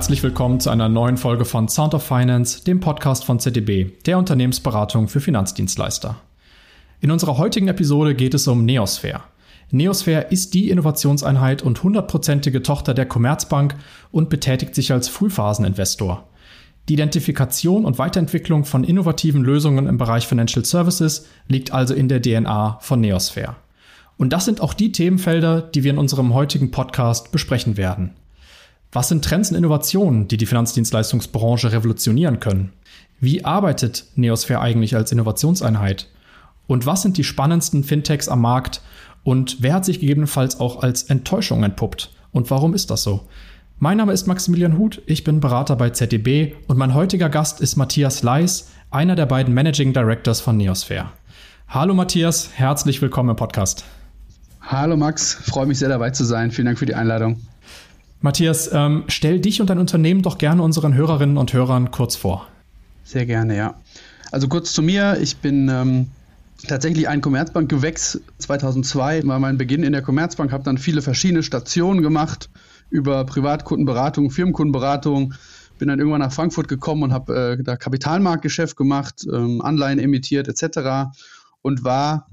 Herzlich willkommen zu einer neuen Folge von Sound of Finance, dem Podcast von ZDB, der Unternehmensberatung für Finanzdienstleister. In unserer heutigen Episode geht es um Neosphere. Neosphere ist die Innovationseinheit und hundertprozentige Tochter der Commerzbank und betätigt sich als Frühphaseninvestor. Die Identifikation und Weiterentwicklung von innovativen Lösungen im Bereich Financial Services liegt also in der DNA von Neosphere. Und das sind auch die Themenfelder, die wir in unserem heutigen Podcast besprechen werden. Was sind Trends und Innovationen, die die Finanzdienstleistungsbranche revolutionieren können? Wie arbeitet Neosphere eigentlich als Innovationseinheit? Und was sind die spannendsten Fintechs am Markt? Und wer hat sich gegebenenfalls auch als Enttäuschung entpuppt? Und warum ist das so? Mein Name ist Maximilian Huth, ich bin Berater bei ZDB und mein heutiger Gast ist Matthias Leis, einer der beiden Managing Directors von Neosphere. Hallo Matthias, herzlich willkommen im Podcast. Hallo Max, freue mich sehr dabei zu sein. Vielen Dank für die Einladung. Matthias, ähm, stell dich und dein Unternehmen doch gerne unseren Hörerinnen und Hörern kurz vor. Sehr gerne, ja. Also kurz zu mir. Ich bin ähm, tatsächlich ein Commerzbank-Gewächs. 2002 war mein Beginn in der Commerzbank, habe dann viele verschiedene Stationen gemacht über Privatkundenberatung, Firmenkundenberatung. Bin dann irgendwann nach Frankfurt gekommen und habe äh, da Kapitalmarktgeschäft gemacht, ähm, Anleihen emittiert etc. und war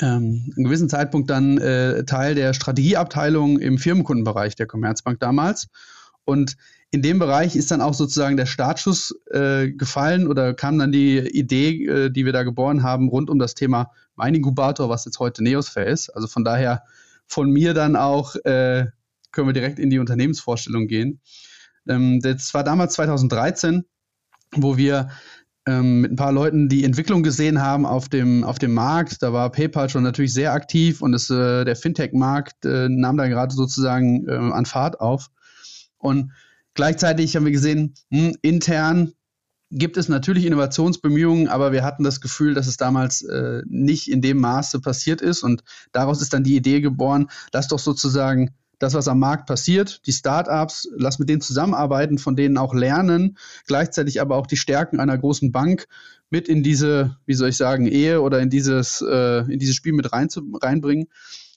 ähm, einen gewissen Zeitpunkt dann äh, Teil der Strategieabteilung im Firmenkundenbereich der Commerzbank damals. Und in dem Bereich ist dann auch sozusagen der Startschuss äh, gefallen oder kam dann die Idee, äh, die wir da geboren haben, rund um das Thema Mein Inkubator, was jetzt heute Neosphere ist. Also von daher von mir dann auch äh, können wir direkt in die Unternehmensvorstellung gehen. Ähm, das war damals 2013, wo wir ähm, mit ein paar Leuten die Entwicklung gesehen haben auf dem, auf dem Markt. Da war PayPal schon natürlich sehr aktiv und es, äh, der Fintech-Markt äh, nahm da gerade sozusagen äh, an Fahrt auf. Und gleichzeitig haben wir gesehen, hm, intern gibt es natürlich Innovationsbemühungen, aber wir hatten das Gefühl, dass es damals äh, nicht in dem Maße passiert ist. Und daraus ist dann die Idee geboren, lass doch sozusagen das, was am Markt passiert, die Startups, lass mit denen zusammenarbeiten, von denen auch lernen, gleichzeitig aber auch die Stärken einer großen Bank mit in diese, wie soll ich sagen, Ehe oder in dieses, äh, in dieses Spiel mit rein zu, reinbringen.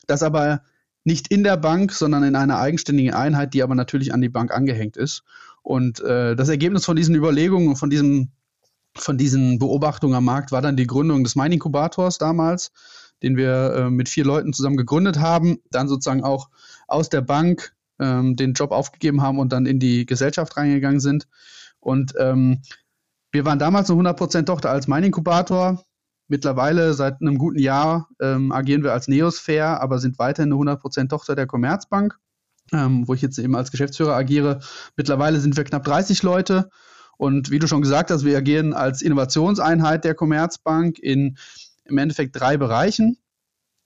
Das aber nicht in der Bank, sondern in einer eigenständigen Einheit, die aber natürlich an die Bank angehängt ist. Und äh, das Ergebnis von diesen Überlegungen und von diesem von diesen Beobachtungen am Markt war dann die Gründung des Mining Inkubators damals, den wir äh, mit vier Leuten zusammen gegründet haben, dann sozusagen auch aus der Bank ähm, den Job aufgegeben haben und dann in die Gesellschaft reingegangen sind. Und ähm, wir waren damals eine 100% Tochter als Mining Inkubator. Mittlerweile seit einem guten Jahr ähm, agieren wir als Neosphere, aber sind weiterhin eine 100% Tochter der Commerzbank, ähm, wo ich jetzt eben als Geschäftsführer agiere. Mittlerweile sind wir knapp 30 Leute. Und wie du schon gesagt hast, wir agieren als Innovationseinheit der Commerzbank in im Endeffekt drei Bereichen.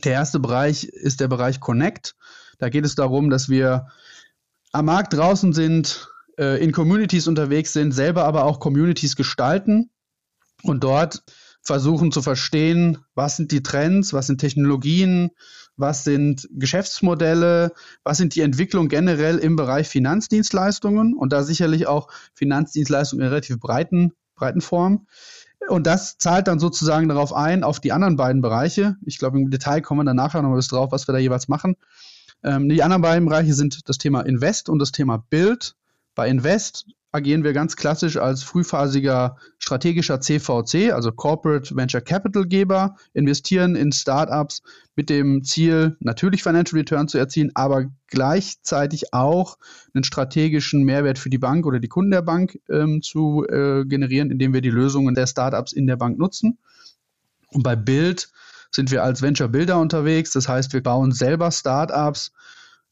Der erste Bereich ist der Bereich Connect. Da geht es darum, dass wir am Markt draußen sind, äh, in Communities unterwegs sind, selber aber auch Communities gestalten und dort versuchen zu verstehen, was sind die Trends, was sind Technologien, was sind Geschäftsmodelle, was sind die Entwicklungen generell im Bereich Finanzdienstleistungen und da sicherlich auch Finanzdienstleistungen in relativ breiten, breiten Form. Und das zahlt dann sozusagen darauf ein, auf die anderen beiden Bereiche. Ich glaube, im Detail kommen wir dann nachher noch mal drauf, was wir da jeweils machen. Ähm, die anderen beiden Bereiche sind das Thema Invest und das Thema Build. Bei Invest agieren wir ganz klassisch als frühphasiger strategischer CVC, also Corporate Venture Capital Geber, investieren in Startups mit dem Ziel, natürlich Financial Return zu erzielen, aber gleichzeitig auch einen strategischen Mehrwert für die Bank oder die Kunden der Bank ähm, zu äh, generieren, indem wir die Lösungen der Startups in der Bank nutzen. Und bei Build sind wir als Venture Builder unterwegs. Das heißt, wir bauen selber Startups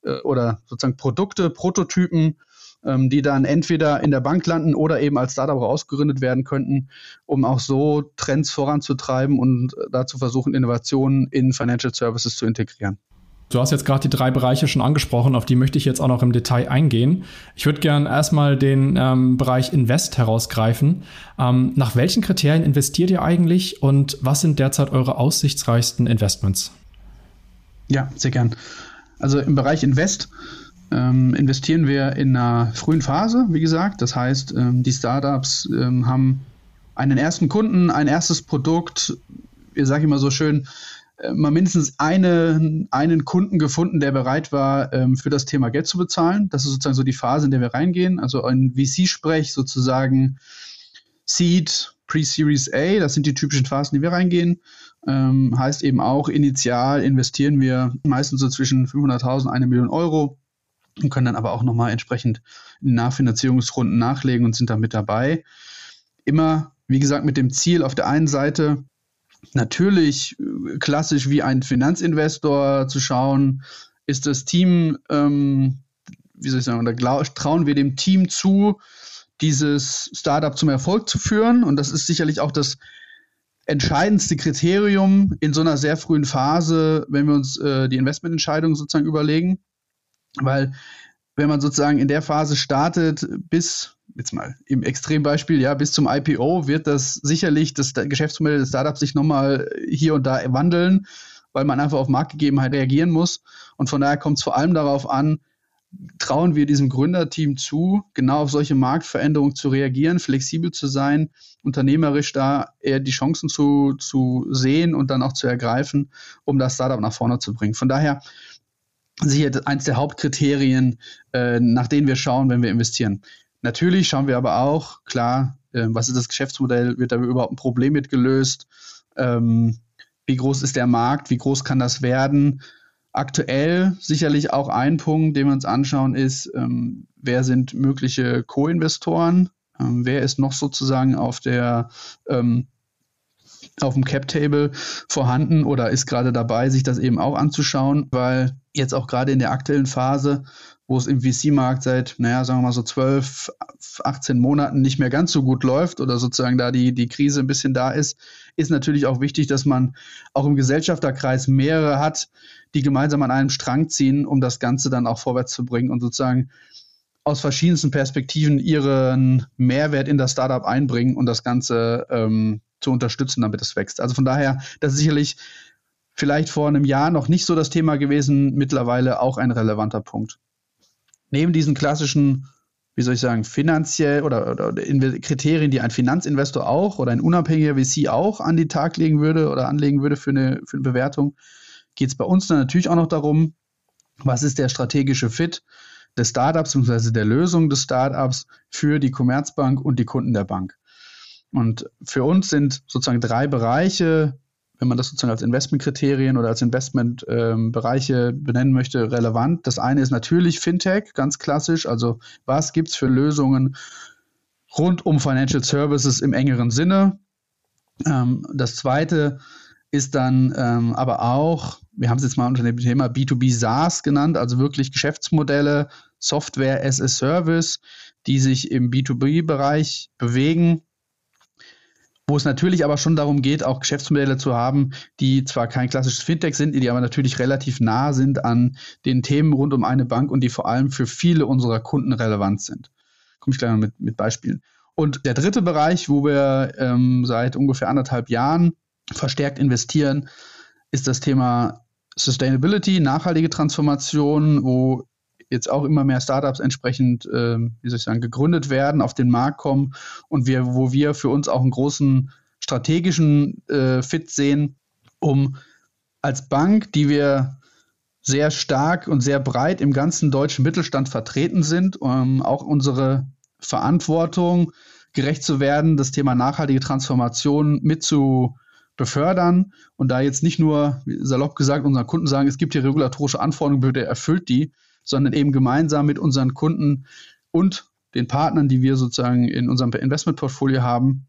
äh, oder sozusagen Produkte, Prototypen, ähm, die dann entweder in der Bank landen oder eben als Startup rausgegründet werden könnten, um auch so Trends voranzutreiben und dazu versuchen, Innovationen in Financial Services zu integrieren. Du hast jetzt gerade die drei Bereiche schon angesprochen, auf die möchte ich jetzt auch noch im Detail eingehen. Ich würde gerne erstmal den ähm, Bereich Invest herausgreifen. Ähm, nach welchen Kriterien investiert ihr eigentlich und was sind derzeit eure aussichtsreichsten Investments? Ja, sehr gern. Also im Bereich Invest ähm, investieren wir in einer frühen Phase, wie gesagt. Das heißt, ähm, die Startups ähm, haben einen ersten Kunden, ein erstes Produkt. Ihr sage immer so schön, mal mindestens eine, einen Kunden gefunden, der bereit war, ähm, für das Thema Geld zu bezahlen. Das ist sozusagen so die Phase, in der wir reingehen. Also ein VC-Sprech sozusagen Seed, Pre-Series A, das sind die typischen Phasen, die wir reingehen. Ähm, heißt eben auch, initial investieren wir meistens so zwischen 500.000 und 1 Million Euro und können dann aber auch nochmal entsprechend in Nachfinanzierungsrunden nachlegen und sind da mit dabei. Immer, wie gesagt, mit dem Ziel auf der einen Seite, natürlich äh, klassisch wie ein Finanzinvestor zu schauen, ist das Team, ähm, wie soll ich sagen, oder trauen wir dem Team zu, dieses Startup zum Erfolg zu führen. Und das ist sicherlich auch das entscheidendste Kriterium in so einer sehr frühen Phase, wenn wir uns äh, die Investmententscheidung sozusagen überlegen. Weil wenn man sozusagen in der Phase startet, bis, jetzt mal im Extrembeispiel, ja, bis zum IPO, wird das sicherlich das Geschäftsmodell des Startups sich nochmal hier und da wandeln, weil man einfach auf Marktgegebenheit reagieren muss. Und von daher kommt es vor allem darauf an, trauen wir diesem Gründerteam zu, genau auf solche Marktveränderungen zu reagieren, flexibel zu sein, unternehmerisch da eher die Chancen zu, zu sehen und dann auch zu ergreifen, um das Startup nach vorne zu bringen. Von daher sicher eins der Hauptkriterien, äh, nach denen wir schauen, wenn wir investieren. Natürlich schauen wir aber auch, klar, äh, was ist das Geschäftsmodell, wird da überhaupt ein Problem mit gelöst, ähm, wie groß ist der Markt, wie groß kann das werden. Aktuell sicherlich auch ein Punkt, den wir uns anschauen, ist, ähm, wer sind mögliche Co-Investoren, ähm, wer ist noch sozusagen auf der ähm, auf dem Cap-Table vorhanden oder ist gerade dabei, sich das eben auch anzuschauen, weil jetzt auch gerade in der aktuellen Phase, wo es im VC-Markt seit, naja, sagen wir mal so 12, 18 Monaten nicht mehr ganz so gut läuft oder sozusagen da die, die Krise ein bisschen da ist, ist natürlich auch wichtig, dass man auch im Gesellschafterkreis mehrere hat, die gemeinsam an einem Strang ziehen, um das Ganze dann auch vorwärts zu bringen und sozusagen aus verschiedensten Perspektiven ihren Mehrwert in das Startup einbringen und das Ganze ähm, zu unterstützen, damit es wächst. Also von daher, das ist sicherlich vielleicht vor einem Jahr noch nicht so das Thema gewesen, mittlerweile auch ein relevanter Punkt. Neben diesen klassischen, wie soll ich sagen, finanziell oder, oder Kriterien, die ein Finanzinvestor auch oder ein unabhängiger VC auch an den Tag legen würde oder anlegen würde für eine, für eine Bewertung, geht es bei uns dann natürlich auch noch darum, was ist der strategische Fit des Startups bzw. der Lösung des Startups für die Commerzbank und die Kunden der Bank. Und für uns sind sozusagen drei Bereiche, wenn man das sozusagen als Investmentkriterien oder als Investmentbereiche ähm, benennen möchte, relevant. Das eine ist natürlich Fintech, ganz klassisch. Also was gibt es für Lösungen rund um Financial Services im engeren Sinne? Ähm, das zweite ist dann ähm, aber auch, wir haben es jetzt mal unter dem Thema B2B SaaS genannt, also wirklich Geschäftsmodelle, Software as a Service, die sich im B2B-Bereich bewegen wo es natürlich aber schon darum geht, auch Geschäftsmodelle zu haben, die zwar kein klassisches Fintech sind, die aber natürlich relativ nah sind an den Themen rund um eine Bank und die vor allem für viele unserer Kunden relevant sind. Komme ich gleich mal mit, mit Beispielen. Und der dritte Bereich, wo wir ähm, seit ungefähr anderthalb Jahren verstärkt investieren, ist das Thema Sustainability, nachhaltige Transformation, wo jetzt auch immer mehr Startups entsprechend, äh, wie soll ich sagen, gegründet werden, auf den Markt kommen und wir, wo wir für uns auch einen großen strategischen äh, Fit sehen, um als Bank, die wir sehr stark und sehr breit im ganzen deutschen Mittelstand vertreten sind, um auch unsere Verantwortung gerecht zu werden, das Thema nachhaltige Transformation mit zu befördern und da jetzt nicht nur salopp gesagt unseren Kunden sagen, es gibt hier regulatorische Anforderungen, bitte erfüllt die, sondern eben gemeinsam mit unseren Kunden und den Partnern, die wir sozusagen in unserem Investmentportfolio haben,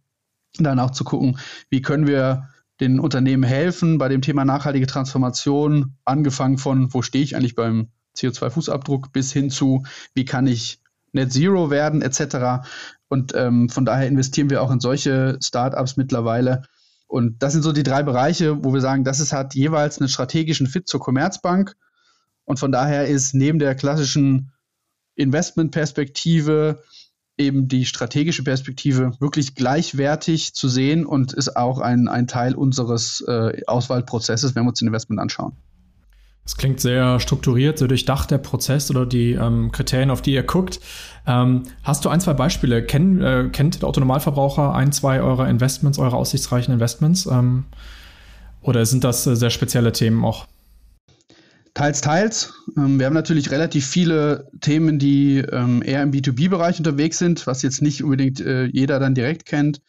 dann auch zu gucken, wie können wir den Unternehmen helfen bei dem Thema nachhaltige Transformation, angefangen von, wo stehe ich eigentlich beim CO2-Fußabdruck, bis hin zu, wie kann ich Net Zero werden, etc. Und ähm, von daher investieren wir auch in solche Startups mittlerweile. Und das sind so die drei Bereiche, wo wir sagen, das ist, hat jeweils einen strategischen Fit zur Commerzbank und von daher ist neben der klassischen Investmentperspektive eben die strategische Perspektive wirklich gleichwertig zu sehen und ist auch ein, ein Teil unseres äh, Auswahlprozesses, wenn wir uns ein Investment anschauen. Das klingt sehr strukturiert, so durchdacht der Prozess oder die ähm, Kriterien, auf die ihr guckt. Ähm, hast du ein, zwei Beispiele? Kenn, äh, kennt der Autonomalverbraucher ein, zwei eurer Investments, eure aussichtsreichen Investments? Ähm, Oder sind das äh, sehr spezielle Themen auch? Teils, teils. Ähm, wir haben natürlich relativ viele Themen, die ähm, eher im B2B-Bereich unterwegs sind, was jetzt nicht unbedingt äh, jeder dann direkt kennt.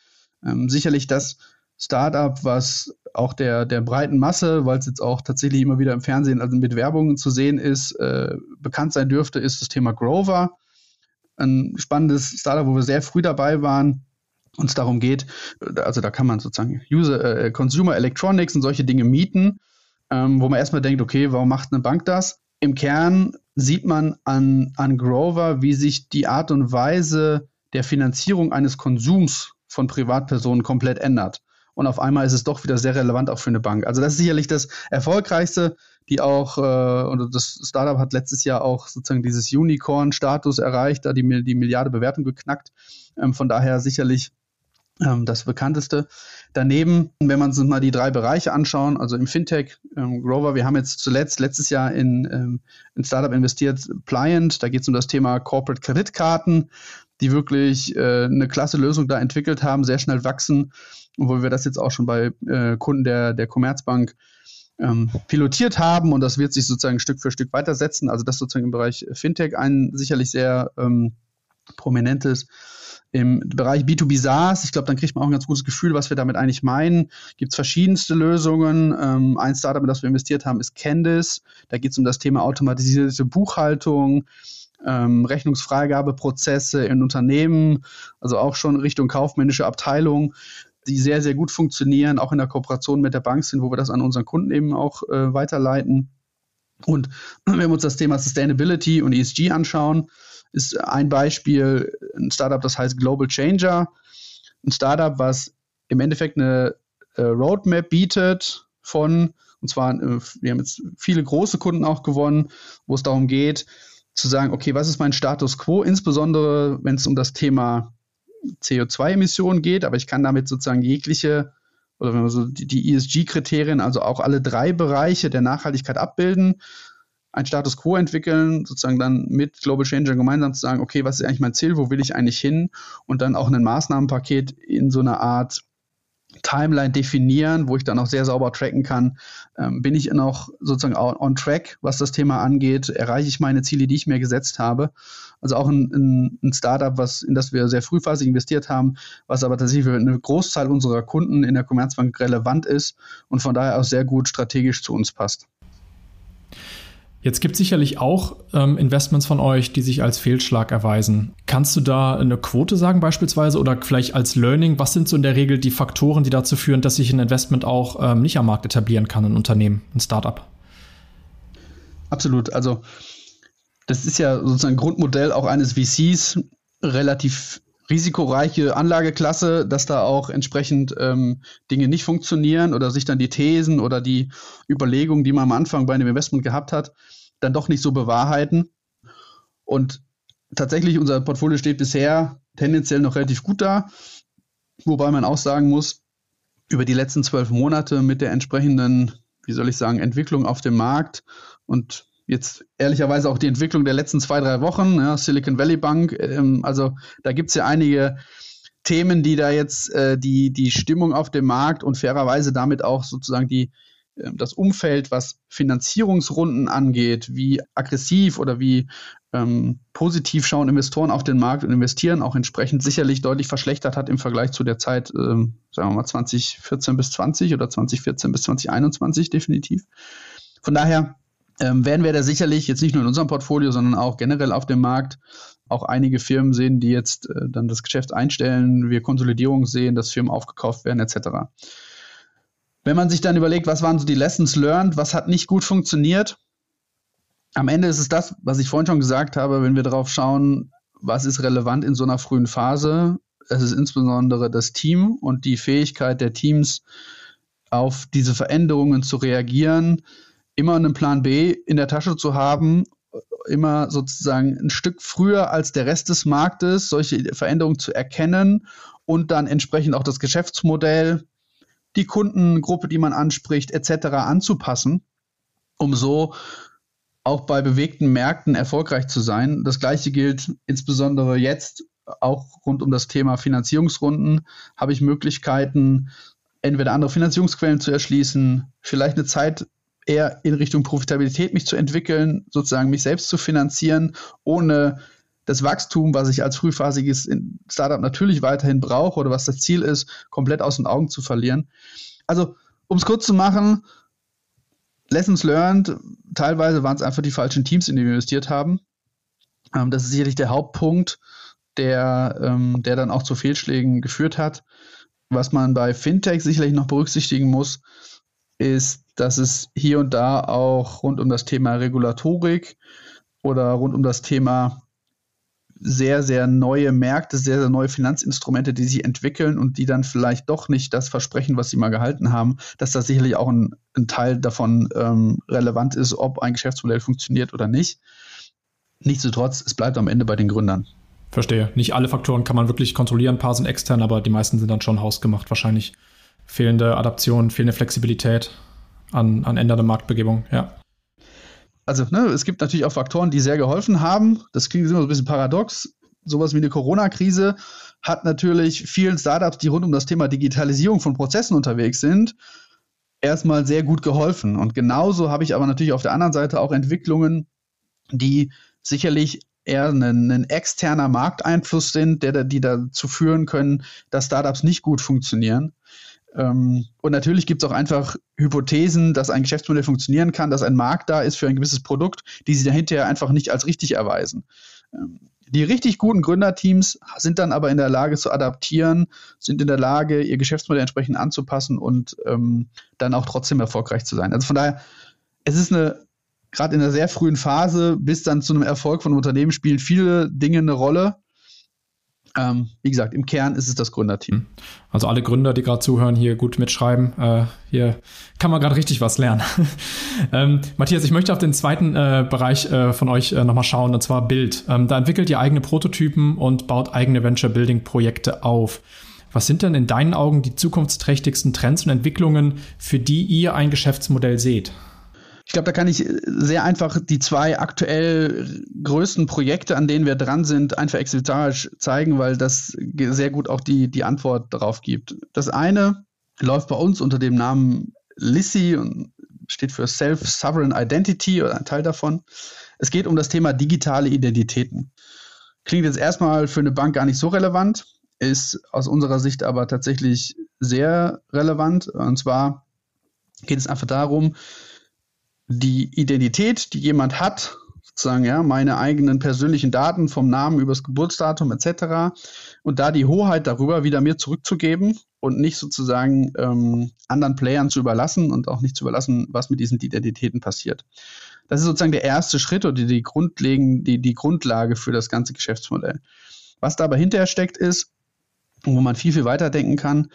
Ähm, sicherlich das Startup, was auch der, der breiten Masse, weil es jetzt auch tatsächlich immer wieder im Fernsehen, also mit Werbungen zu sehen ist, äh, bekannt sein dürfte, ist das Thema Grover. Ein spannendes Startup, wo wir sehr früh dabei waren, uns darum geht, also da kann man sozusagen User, äh, Consumer Electronics und solche Dinge mieten ähm, wo man erstmal denkt, okay, warum macht eine Bank das? Im Kern sieht man an, an Grover, wie sich die Art und Weise der Finanzierung eines Konsums von Privatpersonen komplett ändert. Und auf einmal ist es doch wieder sehr relevant auch für eine Bank. Also das ist sicherlich das Erfolgreichste, die auch, äh, und das Startup hat letztes Jahr auch sozusagen dieses Unicorn-Status erreicht, da die, die Milliarde Bewertung geknackt. Ähm, von daher sicherlich ähm, das bekannteste. Daneben, wenn man sich mal die drei Bereiche anschauen, also im Fintech, ähm, Grover, wir haben jetzt zuletzt letztes Jahr in ähm, ein Startup investiert, Pliant, da geht es um das Thema Corporate Kreditkarten, die wirklich äh, eine klasse Lösung da entwickelt haben, sehr schnell wachsen, wo wir das jetzt auch schon bei äh, Kunden der, der Commerzbank ähm, pilotiert haben und das wird sich sozusagen Stück für Stück weitersetzen. Also das sozusagen im Bereich Fintech ein sicherlich sehr ähm, prominentes im Bereich B2B SaaS, ich glaube, dann kriegt man auch ein ganz gutes Gefühl, was wir damit eigentlich meinen. Gibt es verschiedenste Lösungen. Ähm, ein Startup, in das wir investiert haben, ist Candice. Da geht es um das Thema automatisierte Buchhaltung, ähm, Rechnungsfreigabeprozesse in Unternehmen, also auch schon Richtung kaufmännische Abteilung, die sehr, sehr gut funktionieren, auch in der Kooperation mit der Bank sind, wo wir das an unseren Kunden eben auch äh, weiterleiten. Und wenn wir uns das Thema Sustainability und ESG anschauen, ist ein Beispiel ein Startup, das heißt Global Changer. Ein Startup, was im Endeffekt eine äh, Roadmap bietet von, und zwar, äh, wir haben jetzt viele große Kunden auch gewonnen, wo es darum geht, zu sagen, okay, was ist mein Status quo, insbesondere wenn es um das Thema CO2-Emissionen geht, aber ich kann damit sozusagen jegliche oder wenn man so die, die ESG-Kriterien, also auch alle drei Bereiche der Nachhaltigkeit abbilden ein Status Quo entwickeln, sozusagen dann mit Global Changer gemeinsam zu sagen, okay, was ist eigentlich mein Ziel, wo will ich eigentlich hin und dann auch ein Maßnahmenpaket in so einer Art Timeline definieren, wo ich dann auch sehr sauber tracken kann, ähm, bin ich noch sozusagen on track, was das Thema angeht, erreiche ich meine Ziele, die ich mir gesetzt habe. Also auch ein, ein, ein Startup, was, in das wir sehr frühphasig investiert haben, was aber tatsächlich für eine Großzahl unserer Kunden in der Commerzbank relevant ist und von daher auch sehr gut strategisch zu uns passt. Jetzt gibt es sicherlich auch ähm, Investments von euch, die sich als Fehlschlag erweisen. Kannst du da eine Quote sagen beispielsweise oder vielleicht als Learning? Was sind so in der Regel die Faktoren, die dazu führen, dass sich ein Investment auch ähm, nicht am Markt etablieren kann, ein Unternehmen, ein Startup? Absolut. Also das ist ja sozusagen Grundmodell auch eines VCs, relativ risikoreiche Anlageklasse, dass da auch entsprechend ähm, Dinge nicht funktionieren oder sich dann die Thesen oder die Überlegungen, die man am Anfang bei einem Investment gehabt hat, dann doch nicht so bewahrheiten. Und tatsächlich, unser Portfolio steht bisher tendenziell noch relativ gut da, wobei man auch sagen muss, über die letzten zwölf Monate mit der entsprechenden, wie soll ich sagen, Entwicklung auf dem Markt und jetzt ehrlicherweise auch die Entwicklung der letzten zwei, drei Wochen, ja, Silicon Valley Bank, ähm, also da gibt es ja einige Themen, die da jetzt äh, die, die Stimmung auf dem Markt und fairerweise damit auch sozusagen die, das Umfeld, was Finanzierungsrunden angeht, wie aggressiv oder wie ähm, positiv schauen Investoren auf den Markt und investieren, auch entsprechend sicherlich deutlich verschlechtert hat im Vergleich zu der Zeit, ähm, sagen wir mal 2014 bis 20 oder 2014 bis 2021 definitiv. Von daher ähm, werden wir da sicherlich jetzt nicht nur in unserem Portfolio, sondern auch generell auf dem Markt auch einige Firmen sehen, die jetzt äh, dann das Geschäft einstellen, wir Konsolidierung sehen, dass Firmen aufgekauft werden etc. Wenn man sich dann überlegt, was waren so die Lessons learned, was hat nicht gut funktioniert, am Ende ist es das, was ich vorhin schon gesagt habe, wenn wir darauf schauen, was ist relevant in so einer frühen Phase. Es ist insbesondere das Team und die Fähigkeit der Teams, auf diese Veränderungen zu reagieren, immer einen Plan B in der Tasche zu haben, immer sozusagen ein Stück früher als der Rest des Marktes solche Veränderungen zu erkennen und dann entsprechend auch das Geschäftsmodell, die Kundengruppe, die man anspricht, etc. anzupassen, um so auch bei bewegten Märkten erfolgreich zu sein. Das gleiche gilt insbesondere jetzt auch rund um das Thema Finanzierungsrunden. Habe ich Möglichkeiten, entweder andere Finanzierungsquellen zu erschließen, vielleicht eine Zeit eher in Richtung Profitabilität mich zu entwickeln, sozusagen mich selbst zu finanzieren, ohne das Wachstum, was ich als frühphasiges Startup natürlich weiterhin brauche oder was das Ziel ist, komplett aus den Augen zu verlieren. Also, um es kurz zu machen, Lessons learned, teilweise waren es einfach die falschen Teams, in die wir investiert haben. Ähm, das ist sicherlich der Hauptpunkt, der, ähm, der dann auch zu Fehlschlägen geführt hat. Was man bei Fintech sicherlich noch berücksichtigen muss, ist, dass es hier und da auch rund um das Thema Regulatorik oder rund um das Thema sehr, sehr neue Märkte, sehr, sehr neue Finanzinstrumente, die sich entwickeln und die dann vielleicht doch nicht das versprechen, was sie mal gehalten haben, dass das sicherlich auch ein, ein Teil davon ähm, relevant ist, ob ein Geschäftsmodell funktioniert oder nicht. Nichtsdestotrotz, es bleibt am Ende bei den Gründern. Verstehe. Nicht alle Faktoren kann man wirklich kontrollieren. Ein paar sind extern, aber die meisten sind dann schon hausgemacht. Wahrscheinlich fehlende Adaption, fehlende Flexibilität an, an ändernde Marktbegebung. Ja also ne, es gibt natürlich auch Faktoren, die sehr geholfen haben. Das klingt immer so ein bisschen paradox. Sowas wie eine Corona-Krise hat natürlich vielen Startups, die rund um das Thema Digitalisierung von Prozessen unterwegs sind, erstmal sehr gut geholfen. Und genauso habe ich aber natürlich auf der anderen Seite auch Entwicklungen, die sicherlich eher ein, ein externer Markteinfluss sind, der, die dazu führen können, dass Startups nicht gut funktionieren. Ähm, und natürlich gibt es auch einfach Hypothesen, dass ein Geschäftsmodell funktionieren kann, dass ein Markt da ist für ein gewisses Produkt, die sich dahinter einfach nicht als richtig erweisen. Ähm, die richtig guten Gründerteams sind dann aber in der Lage zu adaptieren, sind in der Lage, ihr Geschäftsmodell entsprechend anzupassen und ähm, dann auch trotzdem erfolgreich zu sein. Also von daher, es ist eine, gerade in der sehr frühen Phase bis dann zu einem Erfolg von einem Unternehmen spielen viele Dinge eine Rolle. Ähm, wie gesagt, im Kern ist es das Gründerteam. Hm. Also alle Gründer, die gerade zuhören, hier gut mitschreiben. Äh, hier kann man gerade richtig was lernen. ähm, Matthias, ich möchte auf den zweiten äh, Bereich äh, von euch äh, nochmal schauen, und zwar Bild. Ähm, da entwickelt ihr eigene Prototypen und baut eigene Venture-Building-Projekte auf. Was sind denn in deinen Augen die zukunftsträchtigsten Trends und Entwicklungen, für die ihr ein Geschäftsmodell seht? Ich glaube, da kann ich sehr einfach die zwei aktuell größten Projekte, an denen wir dran sind, einfach exemplarisch zeigen, weil das sehr gut auch die, die Antwort darauf gibt. Das eine läuft bei uns unter dem Namen LISSI und steht für Self-Sovereign Identity oder ein Teil davon. Es geht um das Thema digitale Identitäten. Klingt jetzt erstmal für eine Bank gar nicht so relevant, ist aus unserer Sicht aber tatsächlich sehr relevant. Und zwar geht es einfach darum, die Identität, die jemand hat, sozusagen, ja, meine eigenen persönlichen Daten vom Namen übers Geburtsdatum etc. und da die Hoheit darüber wieder mir zurückzugeben und nicht sozusagen ähm, anderen Playern zu überlassen und auch nicht zu überlassen, was mit diesen Identitäten passiert. Das ist sozusagen der erste Schritt oder die, grundlegende, die, die Grundlage für das ganze Geschäftsmodell. Was da aber hinterher steckt, ist, wo man viel, viel weiter denken kann,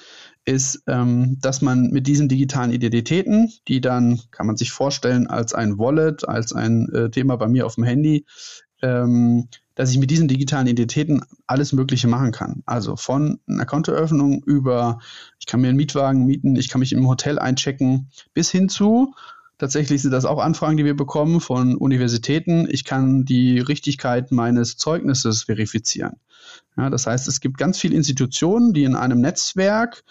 ist, ähm, dass man mit diesen digitalen Identitäten, die dann, kann man sich vorstellen, als ein Wallet, als ein äh, Thema bei mir auf dem Handy, ähm, dass ich mit diesen digitalen Identitäten alles Mögliche machen kann. Also von einer Kontoeröffnung über, ich kann mir einen Mietwagen mieten, ich kann mich im Hotel einchecken, bis hin zu, tatsächlich sind das auch Anfragen, die wir bekommen von Universitäten, ich kann die Richtigkeit meines Zeugnisses verifizieren. Ja, das heißt, es gibt ganz viele Institutionen, die in einem Netzwerk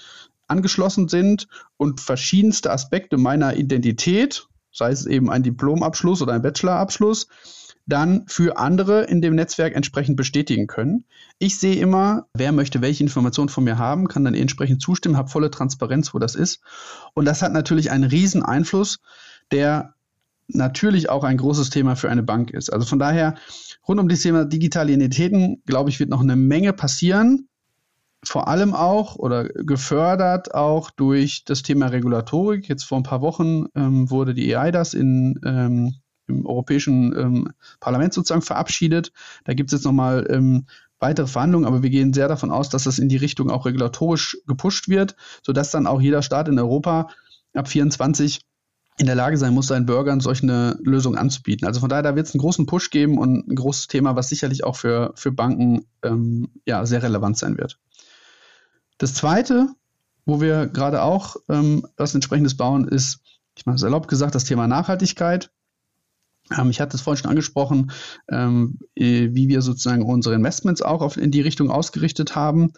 angeschlossen sind und verschiedenste Aspekte meiner Identität, sei es eben ein Diplomabschluss oder ein Bachelorabschluss, dann für andere in dem Netzwerk entsprechend bestätigen können. Ich sehe immer, wer möchte welche Informationen von mir haben, kann dann entsprechend zustimmen, habe volle Transparenz, wo das ist. Und das hat natürlich einen riesen Einfluss, der natürlich auch ein großes Thema für eine Bank ist. Also von daher, rund um das Thema digitale Identitäten, glaube ich, wird noch eine Menge passieren vor allem auch oder gefördert auch durch das Thema Regulatorik. Jetzt vor ein paar Wochen ähm, wurde die EIDAS in, ähm, im Europäischen ähm, Parlament sozusagen verabschiedet. Da gibt es jetzt nochmal ähm, weitere Verhandlungen, aber wir gehen sehr davon aus, dass das in die Richtung auch regulatorisch gepusht wird, sodass dann auch jeder Staat in Europa ab 24 in der Lage sein muss, seinen Bürgern solch eine Lösung anzubieten. Also von daher, da wird es einen großen Push geben und ein großes Thema, was sicherlich auch für, für Banken ähm, ja, sehr relevant sein wird. Das zweite, wo wir gerade auch ähm, was entsprechendes bauen, ist, ich meine, salopp gesagt, das Thema Nachhaltigkeit. Ähm, ich hatte es vorhin schon angesprochen, ähm, wie wir sozusagen unsere Investments auch auf, in die Richtung ausgerichtet haben.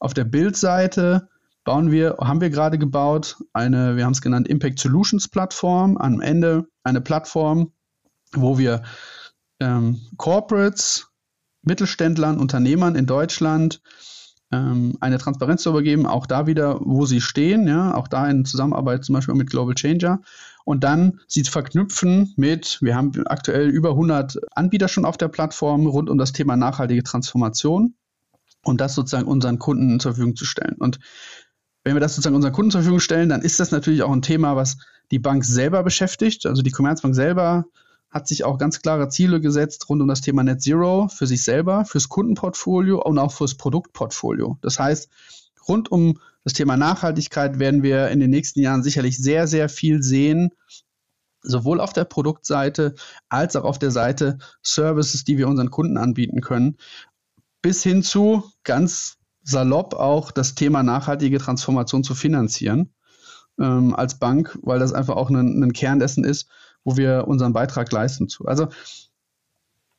Auf der Bildseite bauen wir, haben wir gerade gebaut, eine, wir haben es genannt, Impact Solutions Plattform. Am Ende eine Plattform, wo wir ähm, Corporates, Mittelständlern, Unternehmern in Deutschland ähm, eine Transparenz zu übergeben, auch da wieder, wo sie stehen, ja, auch da in Zusammenarbeit zum Beispiel mit Global Changer und dann sie verknüpfen mit, wir haben aktuell über 100 Anbieter schon auf der Plattform rund um das Thema nachhaltige Transformation und das sozusagen unseren Kunden zur Verfügung zu stellen. Und wenn wir das sozusagen unseren Kunden zur Verfügung stellen, dann ist das natürlich auch ein Thema, was die Bank selber beschäftigt. Also die Commerzbank selber hat sich auch ganz klare Ziele gesetzt rund um das Thema Net Zero für sich selber, fürs Kundenportfolio und auch fürs Produktportfolio. Das heißt, rund um das Thema Nachhaltigkeit werden wir in den nächsten Jahren sicherlich sehr, sehr viel sehen, sowohl auf der Produktseite als auch auf der Seite Services, die wir unseren Kunden anbieten können, bis hin zu ganz salopp auch das Thema nachhaltige Transformation zu finanzieren ähm, als Bank, weil das einfach auch ein, ein Kern dessen ist, wo wir unseren Beitrag leisten zu. Also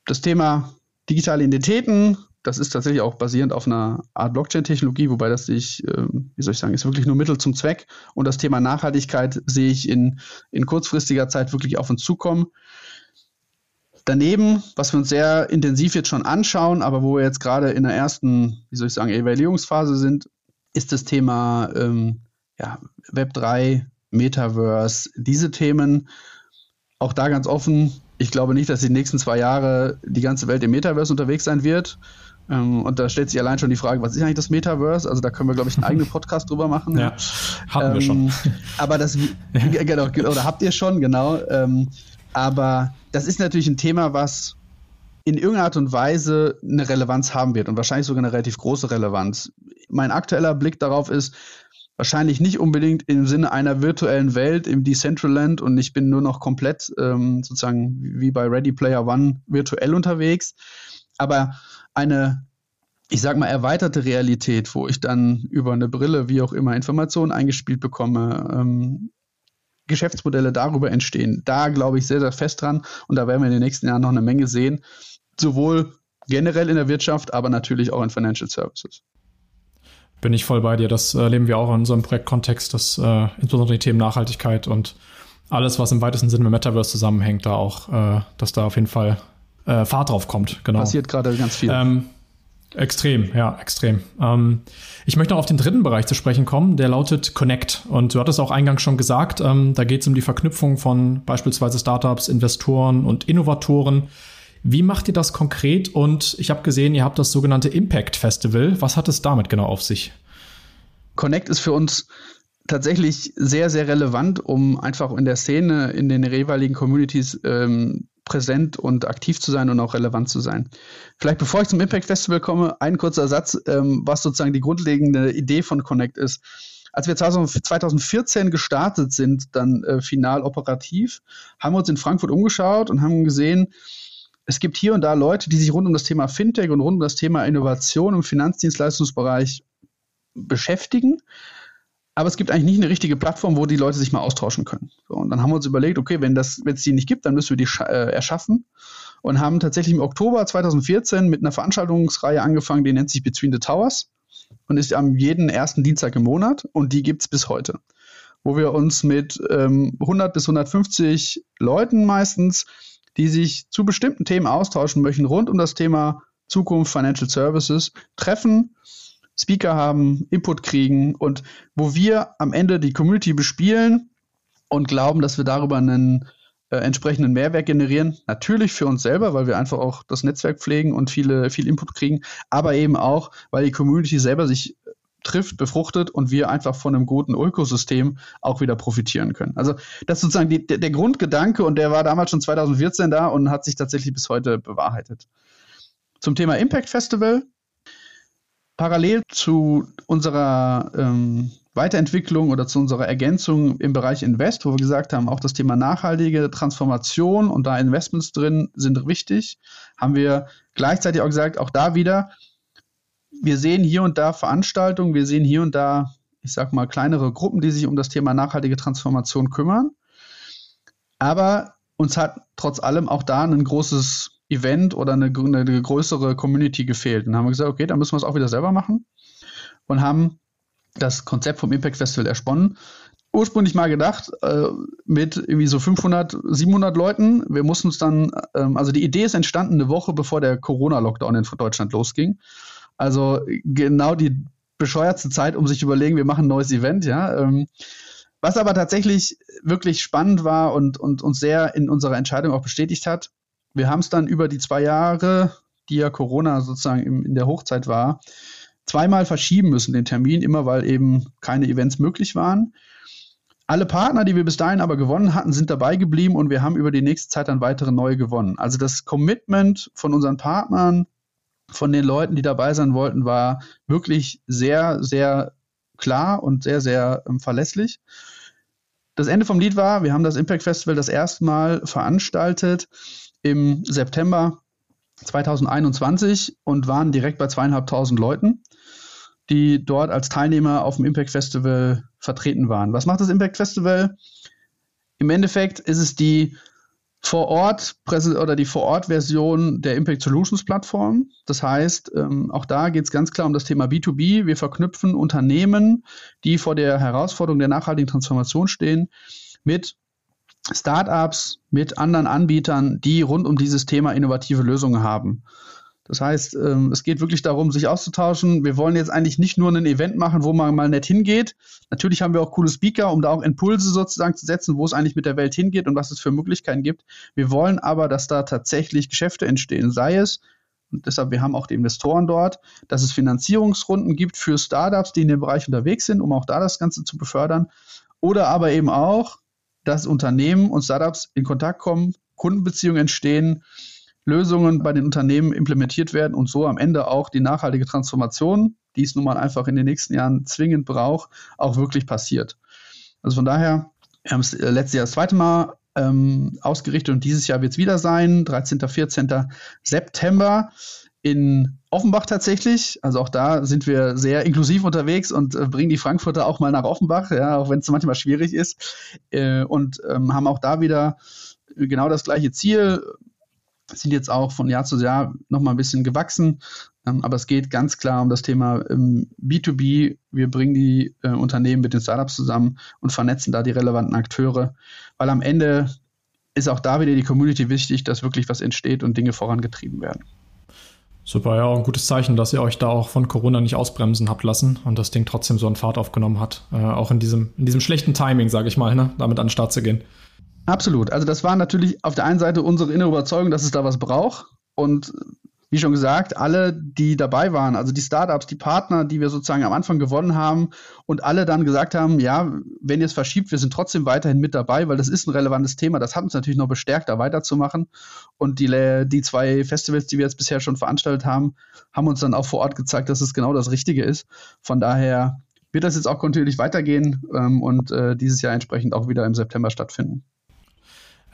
das Thema digitale Identitäten, das ist tatsächlich auch basierend auf einer Art Blockchain-Technologie, wobei das sich, äh, wie soll ich sagen, ist wirklich nur Mittel zum Zweck. Und das Thema Nachhaltigkeit sehe ich in, in kurzfristiger Zeit wirklich auf uns zukommen. Daneben, was wir uns sehr intensiv jetzt schon anschauen, aber wo wir jetzt gerade in der ersten, wie soll ich sagen, Evaluierungsphase sind, ist das Thema ähm, ja, Web 3, Metaverse, diese Themen. Auch da ganz offen, ich glaube nicht, dass die nächsten zwei Jahre die ganze Welt im Metaverse unterwegs sein wird. Ähm, und da stellt sich allein schon die Frage, was ist eigentlich das Metaverse? Also da können wir, glaube ich, einen eigenen Podcast drüber machen. Ja, hatten ähm, wir schon. Aber das, genau, oder habt ihr schon, genau. Ähm, aber das ist natürlich ein Thema, was in irgendeiner Art und Weise eine Relevanz haben wird und wahrscheinlich sogar eine relativ große Relevanz. Mein aktueller Blick darauf ist, wahrscheinlich nicht unbedingt im Sinne einer virtuellen Welt im Decentraland und ich bin nur noch komplett ähm, sozusagen wie bei Ready Player One virtuell unterwegs, aber eine ich sag mal, erweiterte Realität, wo ich dann über eine Brille, wie auch immer, Informationen eingespielt bekomme, ähm, Geschäftsmodelle darüber entstehen. Da glaube ich sehr, sehr fest dran und da werden wir in den nächsten Jahren noch eine Menge sehen, sowohl generell in der Wirtschaft, aber natürlich auch in Financial Services. Bin ich voll bei dir. Das erleben wir auch in unserem Projektkontext, dass äh, insbesondere die Themen Nachhaltigkeit und alles, was im weitesten Sinne mit Metaverse zusammenhängt, da auch, äh, dass da auf jeden Fall äh, Fahrt drauf kommt. Genau. Passiert gerade ganz viel. Ähm, Extrem, ja, extrem. Ähm, ich möchte noch auf den dritten Bereich zu sprechen kommen, der lautet Connect. Und du hattest auch eingangs schon gesagt, ähm, da geht es um die Verknüpfung von beispielsweise Startups, Investoren und Innovatoren. Wie macht ihr das konkret? Und ich habe gesehen, ihr habt das sogenannte Impact Festival. Was hat es damit genau auf sich? Connect ist für uns tatsächlich sehr, sehr relevant, um einfach in der Szene, in den jeweiligen Communities ähm, präsent und aktiv zu sein und auch relevant zu sein. Vielleicht bevor ich zum Impact Festival komme, ein kurzer Satz, ähm, was sozusagen die grundlegende Idee von Connect ist. Als wir 2014 gestartet sind, dann äh, final operativ, haben wir uns in Frankfurt umgeschaut und haben gesehen, es gibt hier und da Leute, die sich rund um das Thema Fintech und rund um das Thema Innovation im Finanzdienstleistungsbereich beschäftigen, aber es gibt eigentlich nicht eine richtige Plattform, wo die Leute sich mal austauschen können. So, und dann haben wir uns überlegt, okay, wenn das, wenn es die nicht gibt, dann müssen wir die äh, erschaffen. Und haben tatsächlich im Oktober 2014 mit einer Veranstaltungsreihe angefangen, die nennt sich Between the Towers und ist am jeden ersten Dienstag im Monat und die gibt es bis heute, wo wir uns mit ähm, 100 bis 150 Leuten meistens, die sich zu bestimmten Themen austauschen möchten, rund um das Thema Zukunft Financial Services treffen Speaker haben, Input kriegen und wo wir am Ende die Community bespielen und glauben, dass wir darüber einen äh, entsprechenden Mehrwert generieren. Natürlich für uns selber, weil wir einfach auch das Netzwerk pflegen und viele, viel Input kriegen, aber eben auch, weil die Community selber sich äh, trifft, befruchtet und wir einfach von einem guten Ökosystem auch wieder profitieren können. Also das ist sozusagen die, der, der Grundgedanke und der war damals schon 2014 da und hat sich tatsächlich bis heute bewahrheitet. Zum Thema Impact Festival parallel zu unserer ähm, Weiterentwicklung oder zu unserer Ergänzung im Bereich Invest, wo wir gesagt haben, auch das Thema nachhaltige Transformation und da Investments drin sind wichtig, haben wir gleichzeitig auch gesagt, auch da wieder, wir sehen hier und da Veranstaltungen, wir sehen hier und da, ich sag mal, kleinere Gruppen, die sich um das Thema nachhaltige Transformation kümmern. Aber uns hat trotz allem auch da ein großes Event oder eine, eine größere Community gefehlt. Und haben wir gesagt, okay, dann müssen wir es auch wieder selber machen. Und haben das Konzept vom Impact Festival ersponnen. Ursprünglich mal gedacht, äh, mit irgendwie so 500, 700 Leuten. Wir mussten uns dann, ähm, also die Idee ist entstanden eine Woche bevor der Corona-Lockdown in Deutschland losging. Also genau die bescheuertste Zeit, um sich zu überlegen, wir machen ein neues Event, ja. Ähm, was aber tatsächlich wirklich spannend war und, und uns sehr in unserer Entscheidung auch bestätigt hat, wir haben es dann über die zwei Jahre, die ja Corona sozusagen im, in der Hochzeit war, zweimal verschieben müssen, den Termin, immer weil eben keine Events möglich waren. Alle Partner, die wir bis dahin aber gewonnen hatten, sind dabei geblieben und wir haben über die nächste Zeit dann weitere neue gewonnen. Also das Commitment von unseren Partnern, von den Leuten, die dabei sein wollten, war wirklich sehr, sehr klar und sehr, sehr ähm, verlässlich. Das Ende vom Lied war, wir haben das Impact Festival das erste Mal veranstaltet im September 2021 und waren direkt bei zweieinhalbtausend Leuten, die dort als Teilnehmer auf dem Impact Festival vertreten waren. Was macht das Impact Festival? Im Endeffekt ist es die vor Ort oder die vor Ort Version der Impact Solutions Plattform. Das heißt, ähm, auch da geht es ganz klar um das Thema B2B. Wir verknüpfen Unternehmen, die vor der Herausforderung der nachhaltigen Transformation stehen, mit Startups, mit anderen Anbietern, die rund um dieses Thema innovative Lösungen haben. Das heißt, ähm, es geht wirklich darum, sich auszutauschen. Wir wollen jetzt eigentlich nicht nur ein Event machen, wo man mal nett hingeht. Natürlich haben wir auch coole Speaker, um da auch Impulse sozusagen zu setzen, wo es eigentlich mit der Welt hingeht und was es für Möglichkeiten gibt. Wir wollen aber, dass da tatsächlich Geschäfte entstehen, sei es und deshalb, wir haben auch die Investoren dort, dass es Finanzierungsrunden gibt für Startups, die in dem Bereich unterwegs sind, um auch da das Ganze zu befördern. Oder aber eben auch, dass Unternehmen und Startups in Kontakt kommen, Kundenbeziehungen entstehen, Lösungen bei den Unternehmen implementiert werden und so am Ende auch die nachhaltige Transformation, die es nun mal einfach in den nächsten Jahren zwingend braucht, auch wirklich passiert. Also von daher, wir haben es äh, letztes Jahr das zweite Mal ähm, ausgerichtet und dieses Jahr wird es wieder sein, 13. 14. September in Offenbach tatsächlich. Also auch da sind wir sehr inklusiv unterwegs und äh, bringen die Frankfurter auch mal nach Offenbach, ja, auch wenn es manchmal schwierig ist. Äh, und ähm, haben auch da wieder genau das gleiche Ziel sind jetzt auch von Jahr zu Jahr nochmal ein bisschen gewachsen. Ähm, aber es geht ganz klar um das Thema ähm, B2B. Wir bringen die äh, Unternehmen mit den Startups zusammen und vernetzen da die relevanten Akteure, weil am Ende ist auch da wieder die Community wichtig, dass wirklich was entsteht und Dinge vorangetrieben werden. Super, ja, ein gutes Zeichen, dass ihr euch da auch von Corona nicht ausbremsen habt lassen und das Ding trotzdem so einen Fahrt aufgenommen hat. Äh, auch in diesem, in diesem schlechten Timing, sage ich mal, ne, damit an den Start zu gehen. Absolut. Also das war natürlich auf der einen Seite unsere innere Überzeugung, dass es da was braucht. Und wie schon gesagt, alle, die dabei waren, also die Startups, die Partner, die wir sozusagen am Anfang gewonnen haben und alle dann gesagt haben, ja, wenn ihr es verschiebt, wir sind trotzdem weiterhin mit dabei, weil das ist ein relevantes Thema. Das hat uns natürlich noch bestärkt, da weiterzumachen. Und die, die zwei Festivals, die wir jetzt bisher schon veranstaltet haben, haben uns dann auch vor Ort gezeigt, dass es genau das Richtige ist. Von daher wird das jetzt auch kontinuierlich weitergehen ähm, und äh, dieses Jahr entsprechend auch wieder im September stattfinden.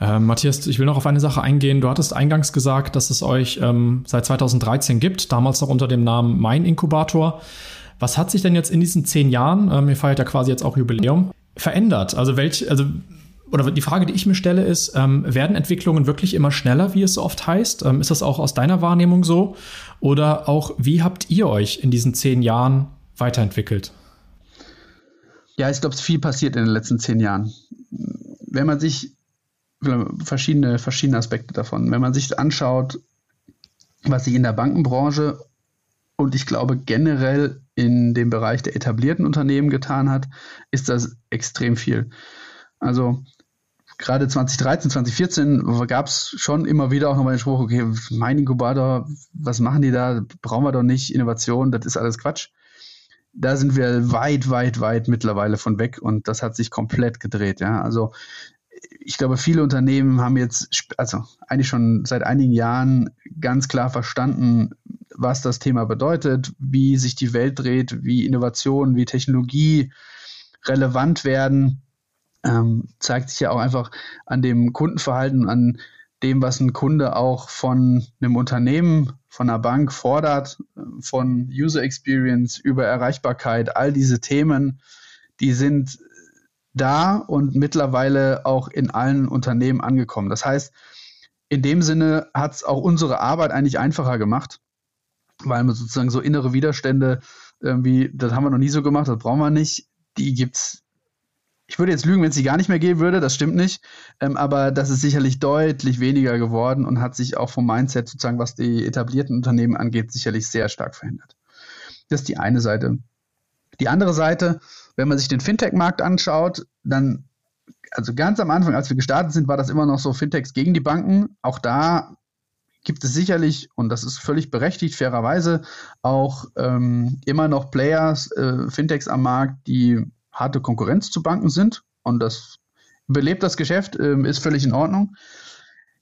Ähm, Matthias, ich will noch auf eine Sache eingehen. Du hattest eingangs gesagt, dass es euch ähm, seit 2013 gibt, damals noch unter dem Namen Mein Inkubator. Was hat sich denn jetzt in diesen zehn Jahren, ähm, ihr feiert ja quasi jetzt auch Jubiläum, verändert? Also welch, also oder die Frage, die ich mir stelle, ist, ähm, werden Entwicklungen wirklich immer schneller, wie es so oft heißt? Ähm, ist das auch aus deiner Wahrnehmung so? Oder auch, wie habt ihr euch in diesen zehn Jahren weiterentwickelt? Ja, ich glaube, es ist viel passiert in den letzten zehn Jahren. Wenn man sich verschiedene, verschiedene Aspekte davon. Wenn man sich anschaut, was sich in der Bankenbranche und ich glaube generell in dem Bereich der etablierten Unternehmen getan hat, ist das extrem viel. Also gerade 2013, 2014 gab es schon immer wieder auch nochmal den Spruch, okay, mein Inkubator, was machen die da? Brauchen wir doch nicht, Innovation, das ist alles Quatsch. Da sind wir weit, weit, weit mittlerweile von weg und das hat sich komplett gedreht. Ja, also ich glaube, viele Unternehmen haben jetzt, also eigentlich schon seit einigen Jahren ganz klar verstanden, was das Thema bedeutet, wie sich die Welt dreht, wie Innovation, wie Technologie relevant werden. Ähm, zeigt sich ja auch einfach an dem Kundenverhalten, an dem, was ein Kunde auch von einem Unternehmen, von einer Bank fordert, von User Experience über Erreichbarkeit, all diese Themen, die sind da und mittlerweile auch in allen Unternehmen angekommen. Das heißt, in dem Sinne hat es auch unsere Arbeit eigentlich einfacher gemacht, weil man sozusagen so innere Widerstände irgendwie, das haben wir noch nie so gemacht, das brauchen wir nicht, die gibt's. Ich würde jetzt lügen, wenn es sie gar nicht mehr geben würde, das stimmt nicht. Ähm, aber das ist sicherlich deutlich weniger geworden und hat sich auch vom Mindset sozusagen, was die etablierten Unternehmen angeht, sicherlich sehr stark verändert. Das ist die eine Seite. Die andere Seite, wenn man sich den Fintech-Markt anschaut, dann, also ganz am Anfang, als wir gestartet sind, war das immer noch so Fintechs gegen die Banken. Auch da gibt es sicherlich, und das ist völlig berechtigt, fairerweise, auch ähm, immer noch Players, äh, Fintechs am Markt, die harte Konkurrenz zu Banken sind. Und das belebt das Geschäft, äh, ist völlig in Ordnung.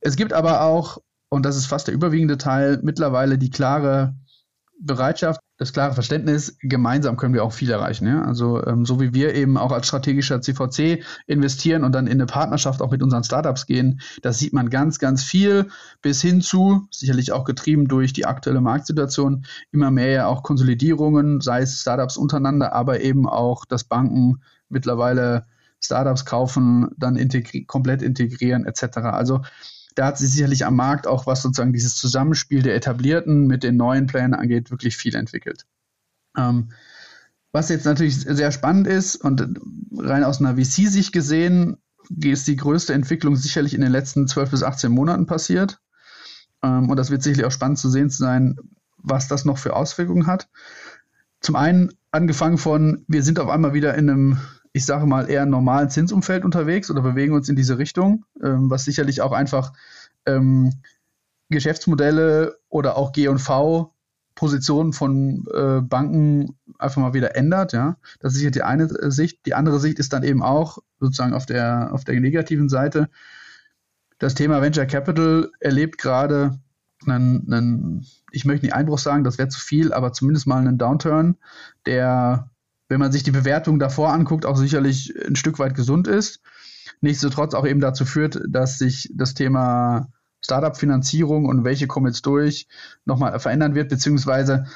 Es gibt aber auch, und das ist fast der überwiegende Teil, mittlerweile die klare Bereitschaft, das klare Verständnis, gemeinsam können wir auch viel erreichen. Ja? Also ähm, so wie wir eben auch als strategischer CVC investieren und dann in eine Partnerschaft auch mit unseren Startups gehen, das sieht man ganz, ganz viel bis hin zu, sicherlich auch getrieben durch die aktuelle Marktsituation, immer mehr ja auch Konsolidierungen, sei es Startups untereinander, aber eben auch, dass Banken mittlerweile Startups kaufen, dann integri komplett integrieren etc. Also da hat sich sicherlich am Markt auch, was sozusagen dieses Zusammenspiel der etablierten mit den neuen Plänen angeht, wirklich viel entwickelt. Ähm, was jetzt natürlich sehr spannend ist und rein aus einer VC-Sicht gesehen, ist die größte Entwicklung sicherlich in den letzten 12 bis 18 Monaten passiert. Ähm, und das wird sicherlich auch spannend zu sehen sein, was das noch für Auswirkungen hat. Zum einen angefangen von, wir sind auf einmal wieder in einem ich sage mal, eher normalen Zinsumfeld unterwegs oder bewegen uns in diese Richtung, ähm, was sicherlich auch einfach ähm, Geschäftsmodelle oder auch G&V Positionen von äh, Banken einfach mal wieder ändert. Ja, das ist hier die eine Sicht. Die andere Sicht ist dann eben auch sozusagen auf der auf der negativen Seite. Das Thema Venture Capital erlebt gerade einen, einen ich möchte nicht Einbruch sagen, das wäre zu viel, aber zumindest mal einen Downturn, der wenn man sich die Bewertung davor anguckt, auch sicherlich ein Stück weit gesund ist. Nichtsdestotrotz auch eben dazu führt, dass sich das Thema Startup-Finanzierung und welche kommen jetzt durch, nochmal verändern wird, beziehungsweise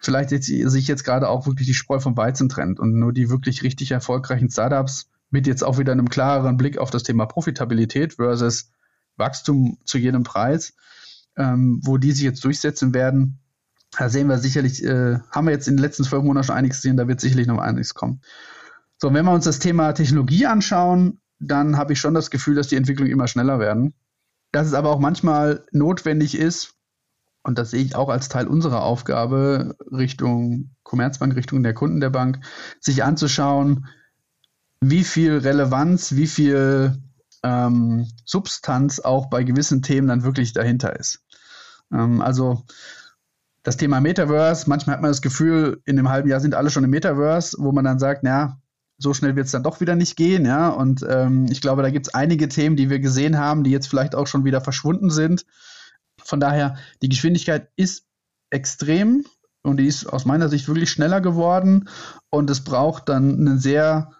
vielleicht jetzt, sich jetzt gerade auch wirklich die Spreu vom Weizen trennt und nur die wirklich richtig erfolgreichen Startups mit jetzt auch wieder einem klareren Blick auf das Thema Profitabilität versus Wachstum zu jedem Preis, ähm, wo die sich jetzt durchsetzen werden, da sehen wir sicherlich, äh, haben wir jetzt in den letzten zwölf Monaten schon einiges gesehen, da wird sicherlich noch einiges kommen. So, wenn wir uns das Thema Technologie anschauen, dann habe ich schon das Gefühl, dass die Entwicklungen immer schneller werden. Dass es aber auch manchmal notwendig ist, und das sehe ich auch als Teil unserer Aufgabe Richtung Commerzbank, Richtung der Kunden der Bank, sich anzuschauen, wie viel Relevanz, wie viel ähm, Substanz auch bei gewissen Themen dann wirklich dahinter ist. Ähm, also das Thema Metaverse, manchmal hat man das Gefühl, in einem halben Jahr sind alle schon im Metaverse, wo man dann sagt, na, so schnell wird es dann doch wieder nicht gehen, ja. Und ähm, ich glaube, da gibt es einige Themen, die wir gesehen haben, die jetzt vielleicht auch schon wieder verschwunden sind. Von daher, die Geschwindigkeit ist extrem und die ist aus meiner Sicht wirklich schneller geworden. Und es braucht dann einen sehr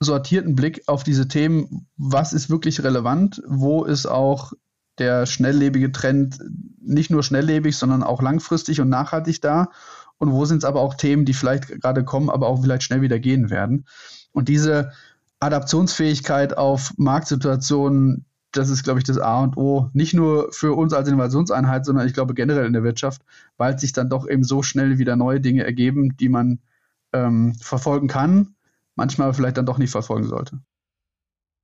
sortierten Blick auf diese Themen. Was ist wirklich relevant? Wo ist auch der schnelllebige Trend nicht nur schnelllebig, sondern auch langfristig und nachhaltig da? Und wo sind es aber auch Themen, die vielleicht gerade kommen, aber auch vielleicht schnell wieder gehen werden? Und diese Adaptionsfähigkeit auf Marktsituationen, das ist, glaube ich, das A und O, nicht nur für uns als Innovationseinheit, sondern ich glaube generell in der Wirtschaft, weil sich dann doch eben so schnell wieder neue Dinge ergeben, die man ähm, verfolgen kann, manchmal vielleicht dann doch nicht verfolgen sollte.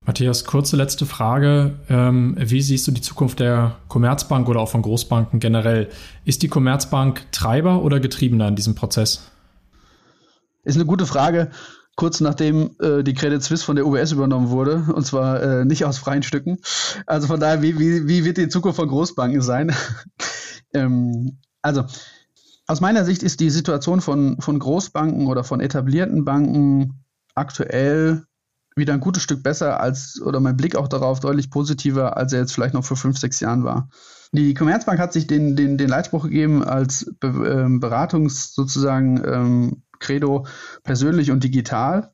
Matthias, kurze letzte Frage. Ähm, wie siehst du die Zukunft der Commerzbank oder auch von Großbanken generell? Ist die Commerzbank Treiber oder Getriebener in diesem Prozess? Ist eine gute Frage. Kurz nachdem äh, die Credit Suisse von der UBS übernommen wurde, und zwar äh, nicht aus freien Stücken. Also von daher, wie, wie, wie wird die Zukunft von Großbanken sein? ähm, also, aus meiner Sicht ist die Situation von, von Großbanken oder von etablierten Banken aktuell wieder ein gutes Stück besser als, oder mein Blick auch darauf deutlich positiver, als er jetzt vielleicht noch vor fünf, sechs Jahren war. Die Commerzbank hat sich den, den, den Leitspruch gegeben als Be ähm, Beratungs sozusagen ähm, Credo persönlich und digital.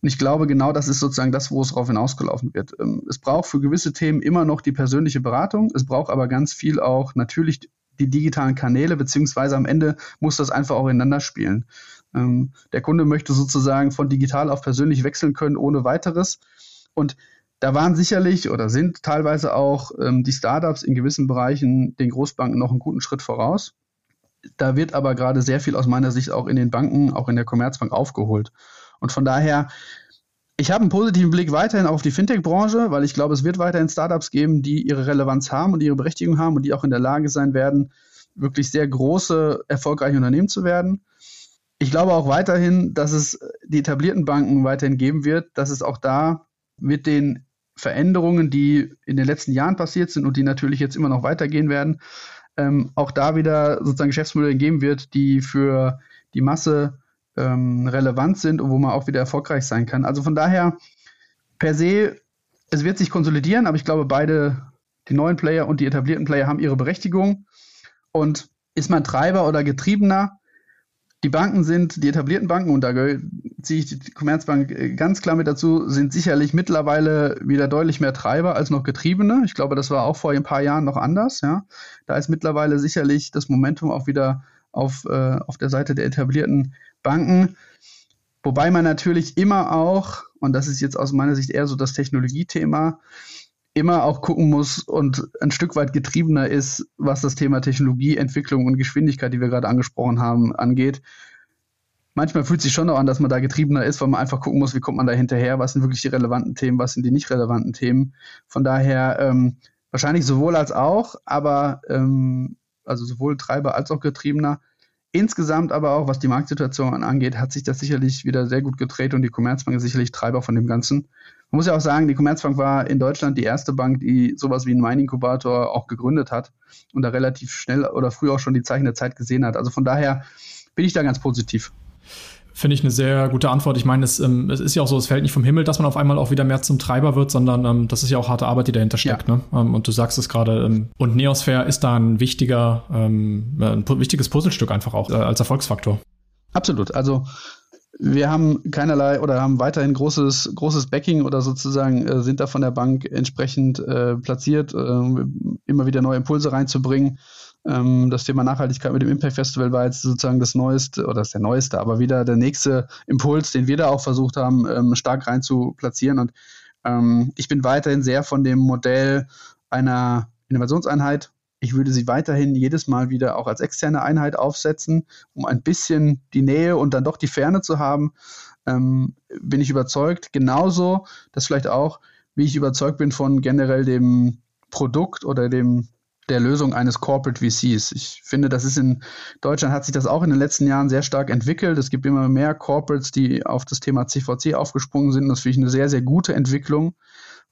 Und ich glaube, genau das ist sozusagen das, wo es darauf hinausgelaufen wird. Ähm, es braucht für gewisse Themen immer noch die persönliche Beratung. Es braucht aber ganz viel auch natürlich die digitalen Kanäle, beziehungsweise am Ende muss das einfach auch ineinander spielen. Ähm, der Kunde möchte sozusagen von digital auf persönlich wechseln können ohne weiteres. Und da waren sicherlich oder sind teilweise auch ähm, die Startups in gewissen Bereichen den Großbanken noch einen guten Schritt voraus. Da wird aber gerade sehr viel aus meiner Sicht auch in den Banken, auch in der Commerzbank aufgeholt. Und von daher, ich habe einen positiven Blick weiterhin auf die Fintech-Branche, weil ich glaube, es wird weiterhin Startups geben, die ihre Relevanz haben und ihre Berechtigung haben und die auch in der Lage sein werden, wirklich sehr große, erfolgreiche Unternehmen zu werden. Ich glaube auch weiterhin, dass es die etablierten Banken weiterhin geben wird, dass es auch da mit den Veränderungen, die in den letzten Jahren passiert sind und die natürlich jetzt immer noch weitergehen werden, ähm, auch da wieder sozusagen Geschäftsmodelle geben wird, die für die Masse ähm, relevant sind und wo man auch wieder erfolgreich sein kann. Also von daher per se, es wird sich konsolidieren, aber ich glaube, beide, die neuen Player und die etablierten Player haben ihre Berechtigung. Und ist man Treiber oder Getriebener? Die Banken sind, die etablierten Banken, und da ziehe ich die Commerzbank äh, ganz klar mit dazu, sind sicherlich mittlerweile wieder deutlich mehr Treiber als noch Getriebene. Ich glaube, das war auch vor ein paar Jahren noch anders. Ja. Da ist mittlerweile sicherlich das Momentum auch wieder auf, äh, auf der Seite der etablierten Banken. Wobei man natürlich immer auch, und das ist jetzt aus meiner Sicht eher so das Technologiethema, immer auch gucken muss und ein Stück weit getriebener ist, was das Thema Technologieentwicklung und Geschwindigkeit, die wir gerade angesprochen haben, angeht. Manchmal fühlt sich schon noch an, dass man da getriebener ist, weil man einfach gucken muss, wie kommt man da hinterher, was sind wirklich die relevanten Themen, was sind die nicht relevanten Themen. Von daher ähm, wahrscheinlich sowohl als auch, aber ähm, also sowohl Treiber als auch Getriebener. Insgesamt aber auch, was die Marktsituation angeht, hat sich das sicherlich wieder sehr gut gedreht und die Commerzbank ist sicherlich Treiber von dem Ganzen. Man muss ja auch sagen, die Commerzbank war in Deutschland die erste Bank, die sowas wie einen Mining-Inkubator auch gegründet hat und da relativ schnell oder früh auch schon die Zeichen der Zeit gesehen hat. Also von daher bin ich da ganz positiv. Finde ich eine sehr gute Antwort. Ich meine, es, ähm, es, ist ja auch so, es fällt nicht vom Himmel, dass man auf einmal auch wieder mehr zum Treiber wird, sondern ähm, das ist ja auch harte Arbeit, die dahinter steckt. Ja. Ne? Ähm, und du sagst es gerade. Ähm, und Neosphere ist da ein wichtiger, ähm, ein wichtiges Puzzlestück einfach auch äh, als Erfolgsfaktor. Absolut. Also wir haben keinerlei oder haben weiterhin großes, großes Backing oder sozusagen äh, sind da von der Bank entsprechend äh, platziert, äh, immer wieder neue Impulse reinzubringen. Ähm, das Thema Nachhaltigkeit mit dem Impact Festival war jetzt sozusagen das neueste, oder das ist der neueste, aber wieder der nächste Impuls, den wir da auch versucht haben, ähm, stark rein zu platzieren. Und ähm, ich bin weiterhin sehr von dem Modell einer Innovationseinheit ich würde sie weiterhin jedes Mal wieder auch als externe Einheit aufsetzen, um ein bisschen die Nähe und dann doch die Ferne zu haben. Ähm, bin ich überzeugt. Genauso, das vielleicht auch, wie ich überzeugt bin von generell dem Produkt oder dem der Lösung eines Corporate VCs. Ich finde, das ist in Deutschland hat sich das auch in den letzten Jahren sehr stark entwickelt. Es gibt immer mehr Corporates, die auf das Thema CVC aufgesprungen sind. Das finde ich eine sehr, sehr gute Entwicklung,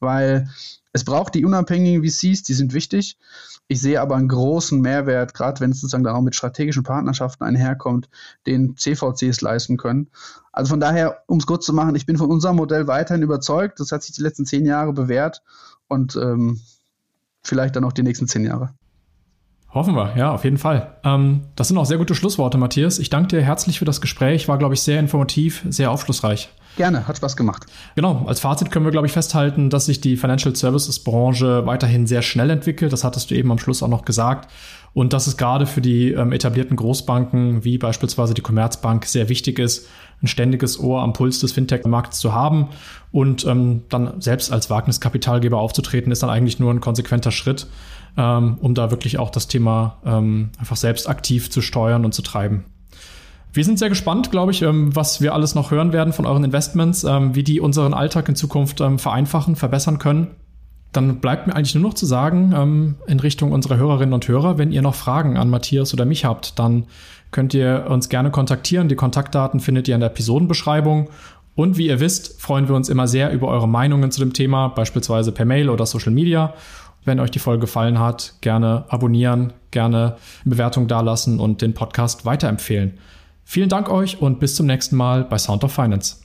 weil es braucht die unabhängigen VCs, die sind wichtig. Ich sehe aber einen großen Mehrwert, gerade wenn es sozusagen auch mit strategischen Partnerschaften einherkommt, den CVCs leisten können. Also von daher, um es kurz zu machen, ich bin von unserem Modell weiterhin überzeugt. Das hat sich die letzten zehn Jahre bewährt und ähm, vielleicht dann auch die nächsten zehn Jahre. Hoffen wir, ja, auf jeden Fall. Ähm, das sind auch sehr gute Schlussworte, Matthias. Ich danke dir herzlich für das Gespräch. War, glaube ich, sehr informativ, sehr aufschlussreich. Gerne, hat Spaß gemacht. Genau, als Fazit können wir, glaube ich, festhalten, dass sich die Financial Services Branche weiterhin sehr schnell entwickelt. Das hattest du eben am Schluss auch noch gesagt. Und dass es gerade für die ähm, etablierten Großbanken wie beispielsweise die Commerzbank sehr wichtig ist, ein ständiges Ohr am Puls des Fintech-Markts zu haben und ähm, dann selbst als Wagniskapitalgeber aufzutreten, ist dann eigentlich nur ein konsequenter Schritt ähm, um da wirklich auch das Thema ähm, einfach selbst aktiv zu steuern und zu treiben. Wir sind sehr gespannt, glaube ich, ähm, was wir alles noch hören werden von euren Investments, ähm, wie die unseren Alltag in Zukunft ähm, vereinfachen, verbessern können. Dann bleibt mir eigentlich nur noch zu sagen, in Richtung unserer Hörerinnen und Hörer, wenn ihr noch Fragen an Matthias oder mich habt, dann könnt ihr uns gerne kontaktieren. Die Kontaktdaten findet ihr in der Episodenbeschreibung. Und wie ihr wisst, freuen wir uns immer sehr über eure Meinungen zu dem Thema, beispielsweise per Mail oder Social Media. Wenn euch die Folge gefallen hat, gerne abonnieren, gerne eine Bewertung dalassen und den Podcast weiterempfehlen. Vielen Dank euch und bis zum nächsten Mal bei Sound of Finance.